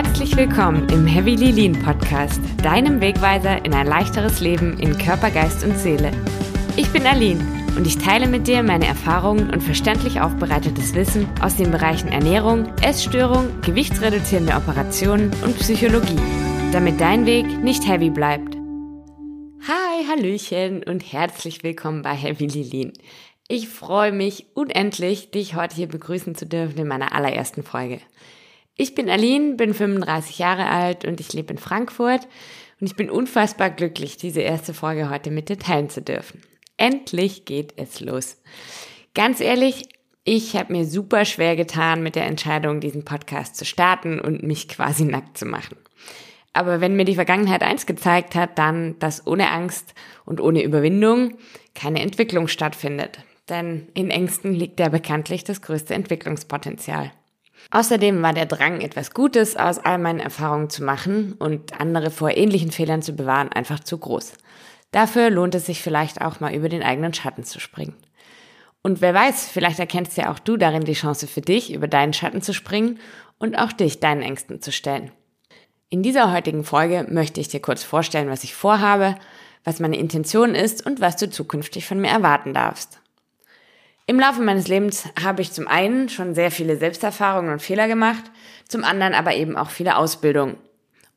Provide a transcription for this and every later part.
Herzlich willkommen im Heavy Lean Podcast, deinem Wegweiser in ein leichteres Leben in Körper, Geist und Seele. Ich bin Aline und ich teile mit dir meine Erfahrungen und verständlich aufbereitetes Wissen aus den Bereichen Ernährung, Essstörung, gewichtsreduzierende Operationen und Psychologie, damit dein Weg nicht heavy bleibt. Hi, Hallöchen und herzlich willkommen bei Heavy Lean. Ich freue mich unendlich, dich heute hier begrüßen zu dürfen in meiner allerersten Folge. Ich bin Aline, bin 35 Jahre alt und ich lebe in Frankfurt und ich bin unfassbar glücklich, diese erste Folge heute mit dir teilen zu dürfen. Endlich geht es los. Ganz ehrlich, ich habe mir super schwer getan mit der Entscheidung, diesen Podcast zu starten und mich quasi nackt zu machen. Aber wenn mir die Vergangenheit eins gezeigt hat, dann, dass ohne Angst und ohne Überwindung keine Entwicklung stattfindet. Denn in Ängsten liegt ja bekanntlich das größte Entwicklungspotenzial. Außerdem war der Drang, etwas Gutes aus all meinen Erfahrungen zu machen und andere vor ähnlichen Fehlern zu bewahren, einfach zu groß. Dafür lohnt es sich vielleicht auch mal über den eigenen Schatten zu springen. Und wer weiß, vielleicht erkennst ja auch du darin die Chance für dich, über deinen Schatten zu springen und auch dich deinen Ängsten zu stellen. In dieser heutigen Folge möchte ich dir kurz vorstellen, was ich vorhabe, was meine Intention ist und was du zukünftig von mir erwarten darfst. Im Laufe meines Lebens habe ich zum einen schon sehr viele Selbsterfahrungen und Fehler gemacht, zum anderen aber eben auch viele Ausbildungen.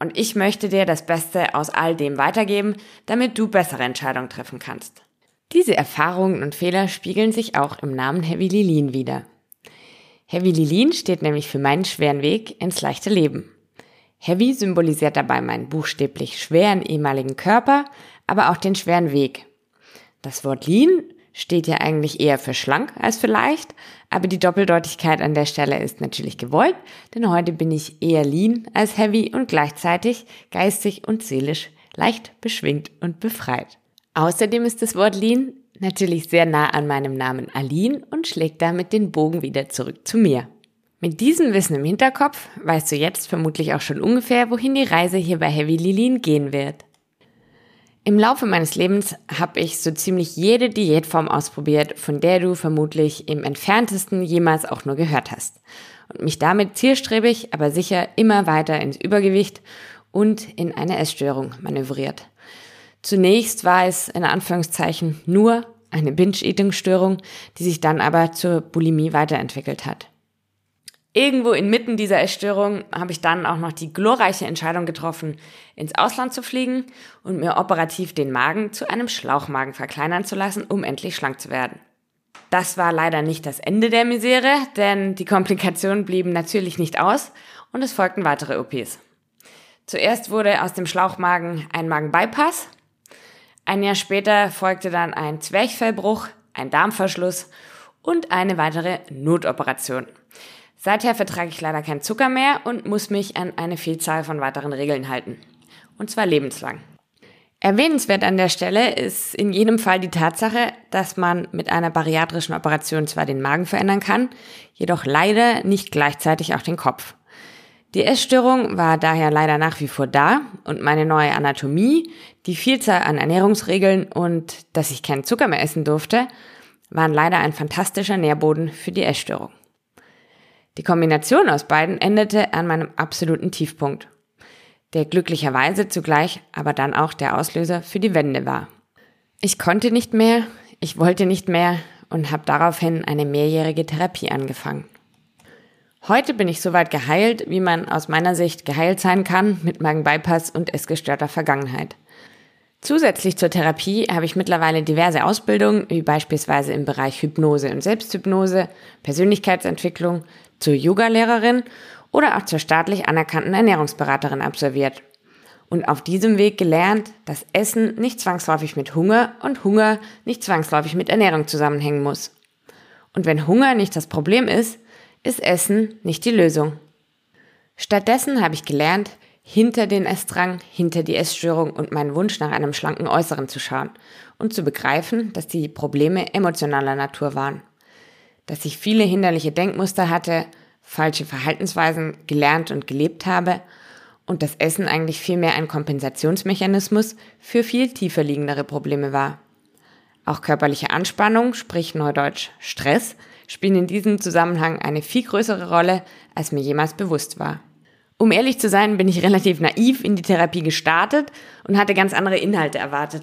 Und ich möchte dir das Beste aus all dem weitergeben, damit du bessere Entscheidungen treffen kannst. Diese Erfahrungen und Fehler spiegeln sich auch im Namen Heavy Lilin wieder. Heavy Lilin steht nämlich für meinen schweren Weg ins leichte Leben. Heavy symbolisiert dabei meinen buchstäblich schweren ehemaligen Körper, aber auch den schweren Weg. Das Wort Lean steht ja eigentlich eher für schlank als für leicht, aber die Doppeldeutigkeit an der Stelle ist natürlich gewollt, denn heute bin ich eher lean als heavy und gleichzeitig geistig und seelisch leicht beschwingt und befreit. Außerdem ist das Wort lean natürlich sehr nah an meinem Namen Aline und schlägt damit den Bogen wieder zurück zu mir. Mit diesem Wissen im Hinterkopf weißt du jetzt vermutlich auch schon ungefähr, wohin die Reise hier bei Heavy Lilin gehen wird. Im Laufe meines Lebens habe ich so ziemlich jede Diätform ausprobiert, von der du vermutlich im entferntesten jemals auch nur gehört hast. Und mich damit zielstrebig, aber sicher immer weiter ins Übergewicht und in eine Essstörung manövriert. Zunächst war es in Anführungszeichen nur eine Binge-Eating-Störung, die sich dann aber zur Bulimie weiterentwickelt hat. Irgendwo inmitten dieser Essstörung habe ich dann auch noch die glorreiche Entscheidung getroffen, ins Ausland zu fliegen und mir operativ den Magen zu einem Schlauchmagen verkleinern zu lassen, um endlich schlank zu werden. Das war leider nicht das Ende der Misere, denn die Komplikationen blieben natürlich nicht aus und es folgten weitere OPs. Zuerst wurde aus dem Schlauchmagen ein Magenbypass. Ein Jahr später folgte dann ein Zwerchfellbruch, ein Darmverschluss und eine weitere Notoperation. Seither vertrage ich leider keinen Zucker mehr und muss mich an eine Vielzahl von weiteren Regeln halten. Und zwar lebenslang. Erwähnenswert an der Stelle ist in jedem Fall die Tatsache, dass man mit einer bariatrischen Operation zwar den Magen verändern kann, jedoch leider nicht gleichzeitig auch den Kopf. Die Essstörung war daher leider nach wie vor da und meine neue Anatomie, die Vielzahl an Ernährungsregeln und dass ich keinen Zucker mehr essen durfte, waren leider ein fantastischer Nährboden für die Essstörung. Die Kombination aus beiden endete an meinem absoluten Tiefpunkt, der glücklicherweise zugleich aber dann auch der Auslöser für die Wende war. Ich konnte nicht mehr, ich wollte nicht mehr und habe daraufhin eine mehrjährige Therapie angefangen. Heute bin ich soweit geheilt, wie man aus meiner Sicht geheilt sein kann mit Magenbypass und essgestörter Vergangenheit. Zusätzlich zur Therapie habe ich mittlerweile diverse Ausbildungen, wie beispielsweise im Bereich Hypnose und Selbsthypnose, Persönlichkeitsentwicklung, zur Yogalehrerin oder auch zur staatlich anerkannten Ernährungsberaterin absolviert. Und auf diesem Weg gelernt, dass Essen nicht zwangsläufig mit Hunger und Hunger nicht zwangsläufig mit Ernährung zusammenhängen muss. Und wenn Hunger nicht das Problem ist, ist Essen nicht die Lösung. Stattdessen habe ich gelernt, hinter den Essdrang, hinter die Essstörung und meinen Wunsch nach einem schlanken Äußeren zu schauen und zu begreifen, dass die Probleme emotionaler Natur waren. Dass ich viele hinderliche Denkmuster hatte, falsche Verhaltensweisen gelernt und gelebt habe und das Essen eigentlich vielmehr ein Kompensationsmechanismus für viel tiefer liegendere Probleme war. Auch körperliche Anspannung, sprich neudeutsch Stress, spielen in diesem Zusammenhang eine viel größere Rolle, als mir jemals bewusst war. Um ehrlich zu sein, bin ich relativ naiv in die Therapie gestartet und hatte ganz andere Inhalte erwartet.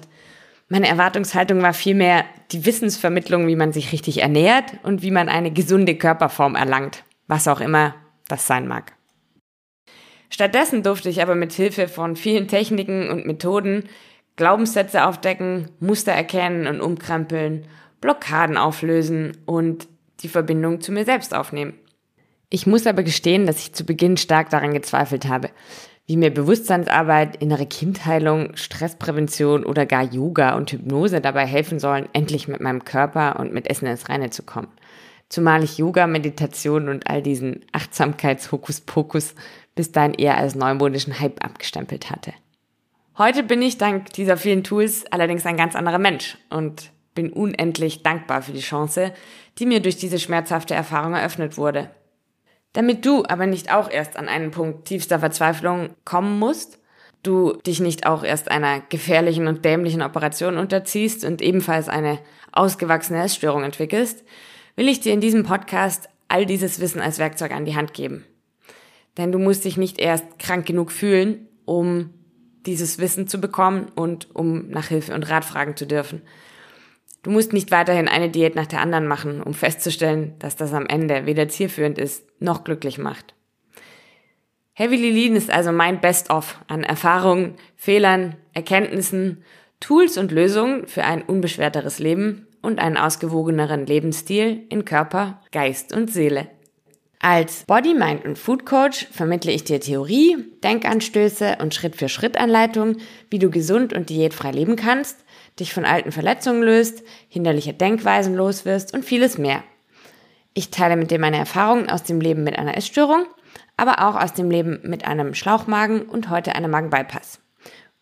Meine Erwartungshaltung war vielmehr die Wissensvermittlung, wie man sich richtig ernährt und wie man eine gesunde Körperform erlangt, was auch immer das sein mag. Stattdessen durfte ich aber mit Hilfe von vielen Techniken und Methoden Glaubenssätze aufdecken, Muster erkennen und umkrempeln, Blockaden auflösen und die Verbindung zu mir selbst aufnehmen. Ich muss aber gestehen, dass ich zu Beginn stark daran gezweifelt habe, wie mir Bewusstseinsarbeit, innere Kindheilung, Stressprävention oder gar Yoga und Hypnose dabei helfen sollen, endlich mit meinem Körper und mit Essen ins Reine zu kommen. Zumal ich Yoga, Meditation und all diesen Achtsamkeitshokuspokus bis dahin eher als neumodischen Hype abgestempelt hatte. Heute bin ich dank dieser vielen Tools allerdings ein ganz anderer Mensch und bin unendlich dankbar für die Chance, die mir durch diese schmerzhafte Erfahrung eröffnet wurde. Damit du aber nicht auch erst an einen Punkt tiefster Verzweiflung kommen musst, du dich nicht auch erst einer gefährlichen und dämlichen Operation unterziehst und ebenfalls eine ausgewachsene Essstörung entwickelst, will ich dir in diesem Podcast all dieses Wissen als Werkzeug an die Hand geben. Denn du musst dich nicht erst krank genug fühlen, um dieses Wissen zu bekommen und um nach Hilfe und Rat fragen zu dürfen. Du musst nicht weiterhin eine Diät nach der anderen machen, um festzustellen, dass das am Ende weder zielführend ist noch glücklich macht. Heavily Lean ist also mein Best-of an Erfahrungen, Fehlern, Erkenntnissen, Tools und Lösungen für ein unbeschwerteres Leben und einen ausgewogeneren Lebensstil in Körper, Geist und Seele. Als Body, Mind und Food Coach vermittle ich dir Theorie, Denkanstöße und Schritt-für-Schritt-Anleitungen, wie du gesund und diätfrei leben kannst dich von alten Verletzungen löst, hinderliche Denkweisen loswirst und vieles mehr. Ich teile mit dir meine Erfahrungen aus dem Leben mit einer Essstörung, aber auch aus dem Leben mit einem Schlauchmagen und heute einem Magenbypass.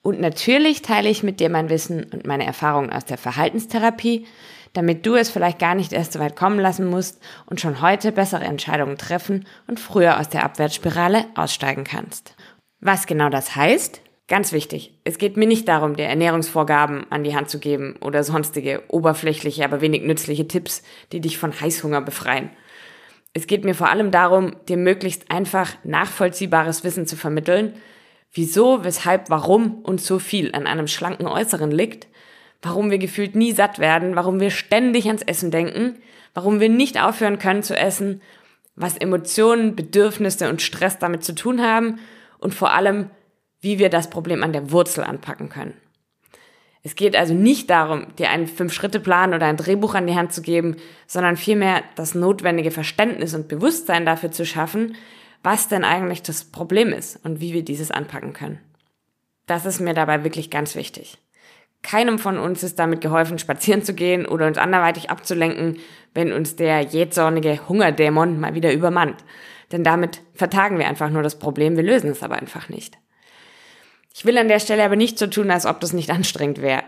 Und natürlich teile ich mit dir mein Wissen und meine Erfahrungen aus der Verhaltenstherapie, damit du es vielleicht gar nicht erst so weit kommen lassen musst und schon heute bessere Entscheidungen treffen und früher aus der Abwärtsspirale aussteigen kannst. Was genau das heißt, Ganz wichtig, es geht mir nicht darum, dir Ernährungsvorgaben an die Hand zu geben oder sonstige oberflächliche, aber wenig nützliche Tipps, die dich von Heißhunger befreien. Es geht mir vor allem darum, dir möglichst einfach nachvollziehbares Wissen zu vermitteln, wieso, weshalb, warum uns so viel an einem schlanken Äußeren liegt, warum wir gefühlt nie satt werden, warum wir ständig ans Essen denken, warum wir nicht aufhören können zu essen, was Emotionen, Bedürfnisse und Stress damit zu tun haben und vor allem, wie wir das Problem an der Wurzel anpacken können. Es geht also nicht darum, dir einen Fünf-Schritte-Plan oder ein Drehbuch an die Hand zu geben, sondern vielmehr das notwendige Verständnis und Bewusstsein dafür zu schaffen, was denn eigentlich das Problem ist und wie wir dieses anpacken können. Das ist mir dabei wirklich ganz wichtig. Keinem von uns ist damit geholfen, spazieren zu gehen oder uns anderweitig abzulenken, wenn uns der jähzornige Hungerdämon mal wieder übermannt. Denn damit vertagen wir einfach nur das Problem, wir lösen es aber einfach nicht. Ich will an der Stelle aber nicht so tun, als ob das nicht anstrengend wäre.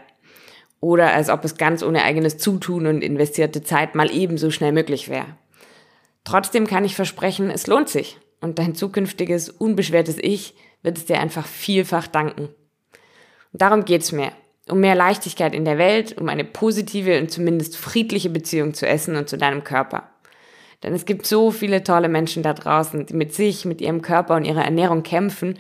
Oder als ob es ganz ohne eigenes Zutun und investierte Zeit mal ebenso schnell möglich wäre. Trotzdem kann ich versprechen, es lohnt sich. Und dein zukünftiges, unbeschwertes Ich wird es dir einfach vielfach danken. Und darum geht's mir. Um mehr Leichtigkeit in der Welt, um eine positive und zumindest friedliche Beziehung zu Essen und zu deinem Körper. Denn es gibt so viele tolle Menschen da draußen, die mit sich, mit ihrem Körper und ihrer Ernährung kämpfen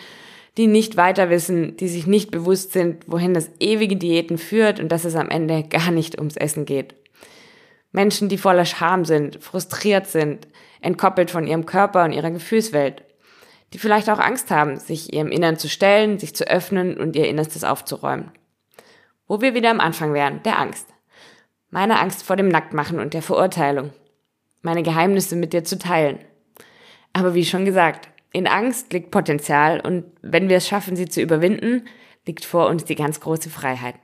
die nicht weiter wissen, die sich nicht bewusst sind, wohin das ewige Diäten führt und dass es am Ende gar nicht ums Essen geht. Menschen, die voller Scham sind, frustriert sind, entkoppelt von ihrem Körper und ihrer Gefühlswelt, die vielleicht auch Angst haben, sich ihrem Innern zu stellen, sich zu öffnen und ihr Innerstes aufzuräumen. Wo wir wieder am Anfang wären, der Angst. Meine Angst vor dem Nacktmachen und der Verurteilung. Meine Geheimnisse mit dir zu teilen. Aber wie schon gesagt, in Angst liegt Potenzial und wenn wir es schaffen, sie zu überwinden, liegt vor uns die ganz große Freiheit.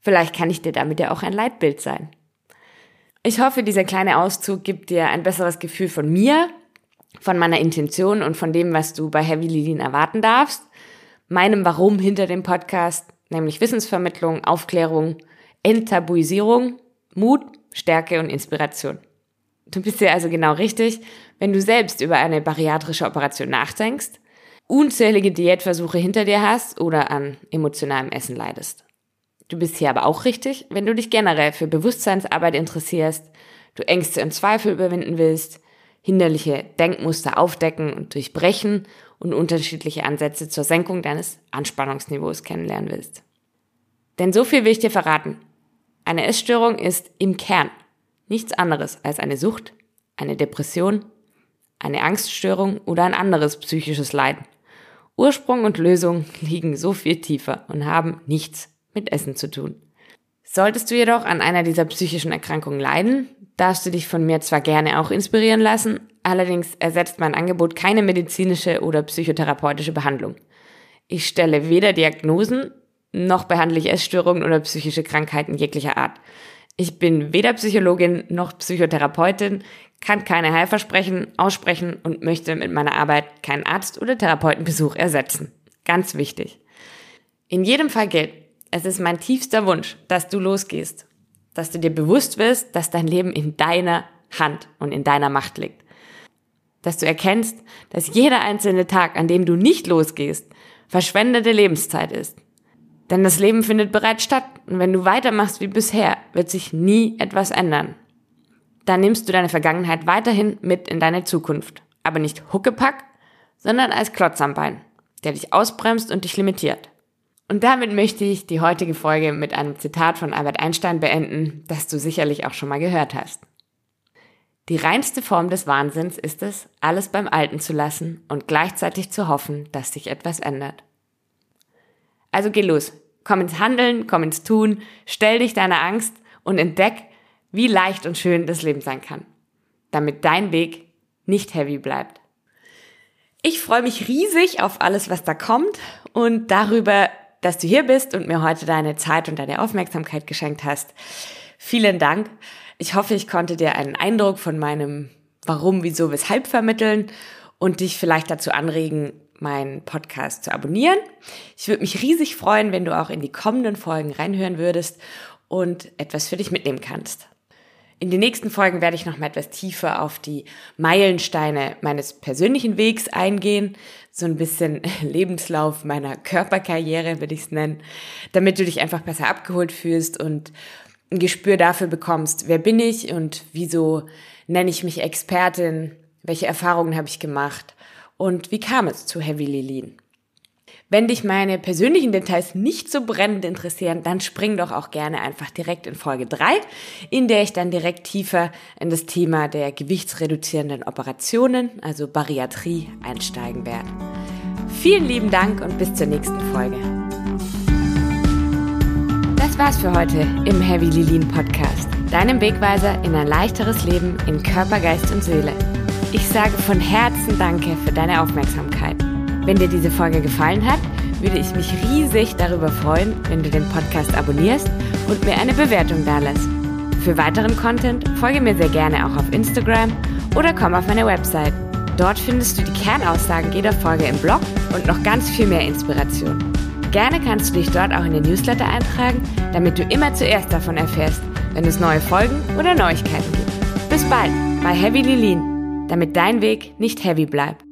Vielleicht kann ich dir damit ja auch ein Leitbild sein. Ich hoffe, dieser kleine Auszug gibt dir ein besseres Gefühl von mir, von meiner Intention und von dem, was du bei Heavy Lilin erwarten darfst, meinem Warum hinter dem Podcast, nämlich Wissensvermittlung, Aufklärung, Enttabuisierung, Mut, Stärke und Inspiration. Du bist ja also genau richtig, wenn du selbst über eine bariatrische Operation nachdenkst, unzählige Diätversuche hinter dir hast oder an emotionalem Essen leidest. Du bist hier aber auch richtig, wenn du dich generell für Bewusstseinsarbeit interessierst, du Ängste und Zweifel überwinden willst, hinderliche Denkmuster aufdecken und durchbrechen und unterschiedliche Ansätze zur Senkung deines Anspannungsniveaus kennenlernen willst. Denn so viel will ich dir verraten. Eine Essstörung ist im Kern nichts anderes als eine Sucht, eine Depression, eine Angststörung oder ein anderes psychisches Leiden. Ursprung und Lösung liegen so viel tiefer und haben nichts mit Essen zu tun. Solltest du jedoch an einer dieser psychischen Erkrankungen leiden, darfst du dich von mir zwar gerne auch inspirieren lassen, allerdings ersetzt mein Angebot keine medizinische oder psychotherapeutische Behandlung. Ich stelle weder Diagnosen noch behandle ich Essstörungen oder psychische Krankheiten jeglicher Art. Ich bin weder Psychologin noch Psychotherapeutin, kann keine Heilversprechen aussprechen und möchte mit meiner Arbeit keinen Arzt- oder Therapeutenbesuch ersetzen. Ganz wichtig. In jedem Fall gilt, es ist mein tiefster Wunsch, dass du losgehst, dass du dir bewusst wirst, dass dein Leben in deiner Hand und in deiner Macht liegt. Dass du erkennst, dass jeder einzelne Tag, an dem du nicht losgehst, verschwendete Lebenszeit ist. Denn das Leben findet bereits statt und wenn du weitermachst wie bisher, wird sich nie etwas ändern. Dann nimmst du deine Vergangenheit weiterhin mit in deine Zukunft. Aber nicht Huckepack, sondern als Klotz am Bein, der dich ausbremst und dich limitiert. Und damit möchte ich die heutige Folge mit einem Zitat von Albert Einstein beenden, das du sicherlich auch schon mal gehört hast. Die reinste Form des Wahnsinns ist es, alles beim Alten zu lassen und gleichzeitig zu hoffen, dass sich etwas ändert. Also geh los, komm ins Handeln, komm ins Tun, stell dich deiner Angst und entdeck, wie leicht und schön das Leben sein kann, damit dein Weg nicht heavy bleibt. Ich freue mich riesig auf alles, was da kommt und darüber, dass du hier bist und mir heute deine Zeit und deine Aufmerksamkeit geschenkt hast. Vielen Dank. Ich hoffe, ich konnte dir einen Eindruck von meinem Warum, Wieso, Weshalb vermitteln und dich vielleicht dazu anregen, meinen Podcast zu abonnieren. Ich würde mich riesig freuen, wenn du auch in die kommenden Folgen reinhören würdest und etwas für dich mitnehmen kannst. In den nächsten Folgen werde ich noch mal etwas tiefer auf die Meilensteine meines persönlichen Wegs eingehen, so ein bisschen Lebenslauf meiner Körperkarriere würde ich es nennen, damit du dich einfach besser abgeholt fühlst und ein Gespür dafür bekommst, wer bin ich und wieso nenne ich mich Expertin, welche Erfahrungen habe ich gemacht und wie kam es zu Heavy Lilin. Wenn dich meine persönlichen Details nicht so brennend interessieren, dann spring doch auch gerne einfach direkt in Folge 3, in der ich dann direkt tiefer in das Thema der gewichtsreduzierenden Operationen, also Bariatrie, einsteigen werde. Vielen lieben Dank und bis zur nächsten Folge. Das war's für heute im Heavy Lilin Podcast, deinem Wegweiser in ein leichteres Leben in Körper, Geist und Seele. Ich sage von Herzen Danke für deine Aufmerksamkeit. Wenn dir diese Folge gefallen hat, würde ich mich riesig darüber freuen, wenn du den Podcast abonnierst und mir eine Bewertung dalässt. Für weiteren Content folge mir sehr gerne auch auf Instagram oder komm auf meine Website. Dort findest du die Kernaussagen jeder Folge im Blog und noch ganz viel mehr Inspiration. Gerne kannst du dich dort auch in den Newsletter eintragen, damit du immer zuerst davon erfährst, wenn es neue Folgen oder Neuigkeiten gibt. Bis bald bei Heavy Lilin, damit dein Weg nicht heavy bleibt.